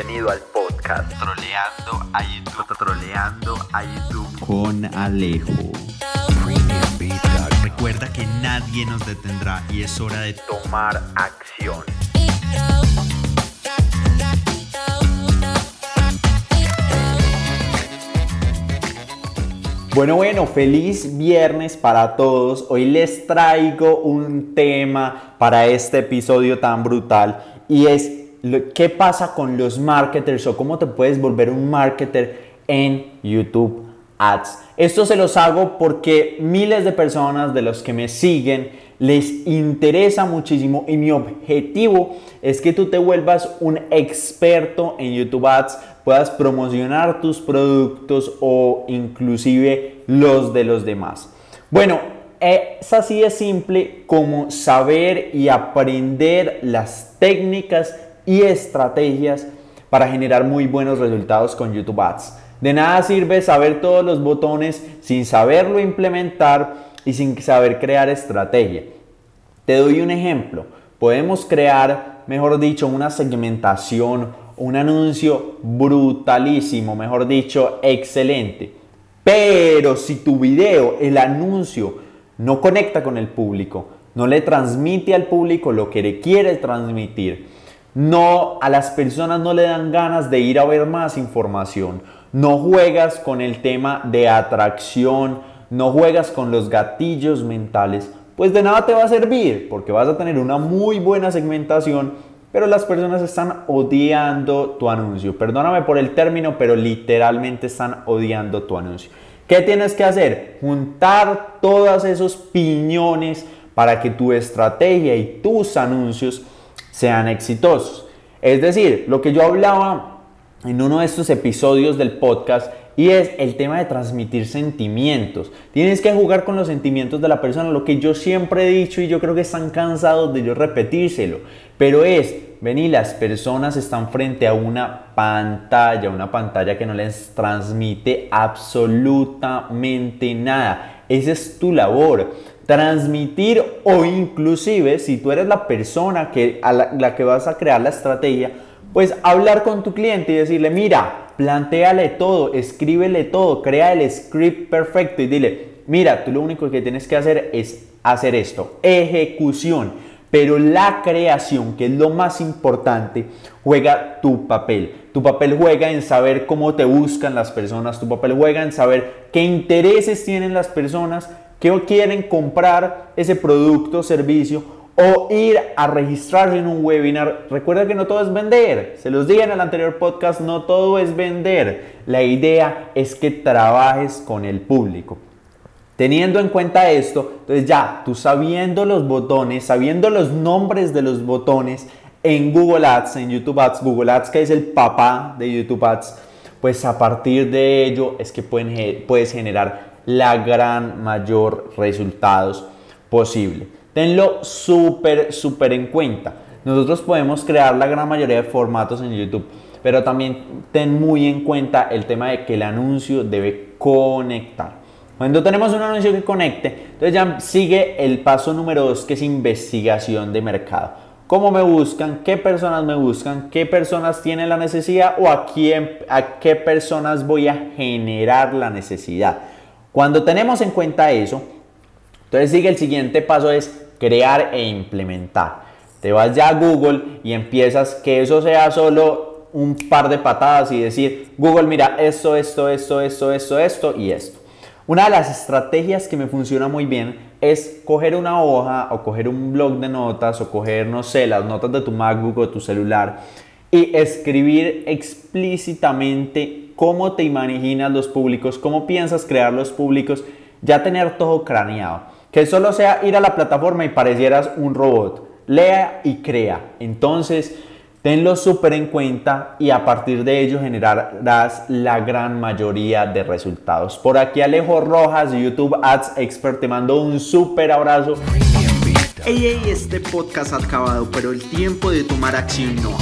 Bienvenido al podcast Troleando a YouTube. Troleando a YouTube con Alejo. Recuerda que nadie nos detendrá y es hora de tomar acción. Bueno, bueno, feliz viernes para todos. Hoy les traigo un tema para este episodio tan brutal y es qué pasa con los marketers o cómo te puedes volver un marketer en YouTube Ads. Esto se los hago porque miles de personas de los que me siguen les interesa muchísimo y mi objetivo es que tú te vuelvas un experto en YouTube Ads, puedas promocionar tus productos o inclusive los de los demás. Bueno, es así de simple como saber y aprender las técnicas y estrategias para generar muy buenos resultados con YouTube Ads. De nada sirve saber todos los botones sin saberlo implementar y sin saber crear estrategia. Te doy un ejemplo. Podemos crear, mejor dicho, una segmentación, un anuncio brutalísimo, mejor dicho, excelente. Pero si tu video, el anuncio, no conecta con el público, no le transmite al público lo que le quiere transmitir, no, a las personas no le dan ganas de ir a ver más información. No juegas con el tema de atracción, no juegas con los gatillos mentales, pues de nada te va a servir, porque vas a tener una muy buena segmentación, pero las personas están odiando tu anuncio. Perdóname por el término, pero literalmente están odiando tu anuncio. ¿Qué tienes que hacer? Juntar todos esos piñones para que tu estrategia y tus anuncios sean exitosos. Es decir, lo que yo hablaba en uno de estos episodios del podcast y es el tema de transmitir sentimientos. Tienes que jugar con los sentimientos de la persona, lo que yo siempre he dicho y yo creo que están cansados de yo repetírselo. Pero es, ven y las personas están frente a una pantalla, una pantalla que no les transmite absolutamente nada. Esa es tu labor transmitir o inclusive si tú eres la persona que, a la, que vas a crear la estrategia, pues hablar con tu cliente y decirle, mira, planteale todo, escríbele todo, crea el script perfecto y dile, mira, tú lo único que tienes que hacer es hacer esto, ejecución. Pero la creación, que es lo más importante, juega tu papel. Tu papel juega en saber cómo te buscan las personas, tu papel juega en saber qué intereses tienen las personas, que quieren comprar ese producto o servicio o ir a registrarse en un webinar. Recuerda que no todo es vender. Se los dije en el anterior podcast, no todo es vender. La idea es que trabajes con el público. Teniendo en cuenta esto, entonces ya tú sabiendo los botones, sabiendo los nombres de los botones en Google Ads, en YouTube Ads, Google Ads que es el papá de YouTube Ads, pues a partir de ello es que puedes generar la gran mayor resultados posible. Tenlo súper, súper en cuenta. Nosotros podemos crear la gran mayoría de formatos en YouTube, pero también ten muy en cuenta el tema de que el anuncio debe conectar. Cuando tenemos un anuncio que conecte, entonces ya sigue el paso número dos, que es investigación de mercado. ¿Cómo me buscan? ¿Qué personas me buscan? ¿Qué personas tienen la necesidad? ¿O a, quién, a qué personas voy a generar la necesidad? Cuando tenemos en cuenta eso, entonces sigue el siguiente paso es crear e implementar. Te vas ya a Google y empiezas que eso sea solo un par de patadas y decir, Google, mira, esto, esto, esto, esto, esto, esto y esto. Una de las estrategias que me funciona muy bien es coger una hoja o coger un blog de notas o coger, no sé, las notas de tu MacBook o tu celular y escribir explícitamente cómo te imaginas los públicos, cómo piensas crear los públicos, ya tener todo craneado. Que solo sea ir a la plataforma y parecieras un robot. Lea y crea. Entonces, tenlo súper en cuenta y a partir de ello generarás la gran mayoría de resultados. Por aquí Alejo Rojas, YouTube Ads Expert, te mando un súper abrazo. Hey, hey, este podcast ha acabado, pero el tiempo de tomar acción no.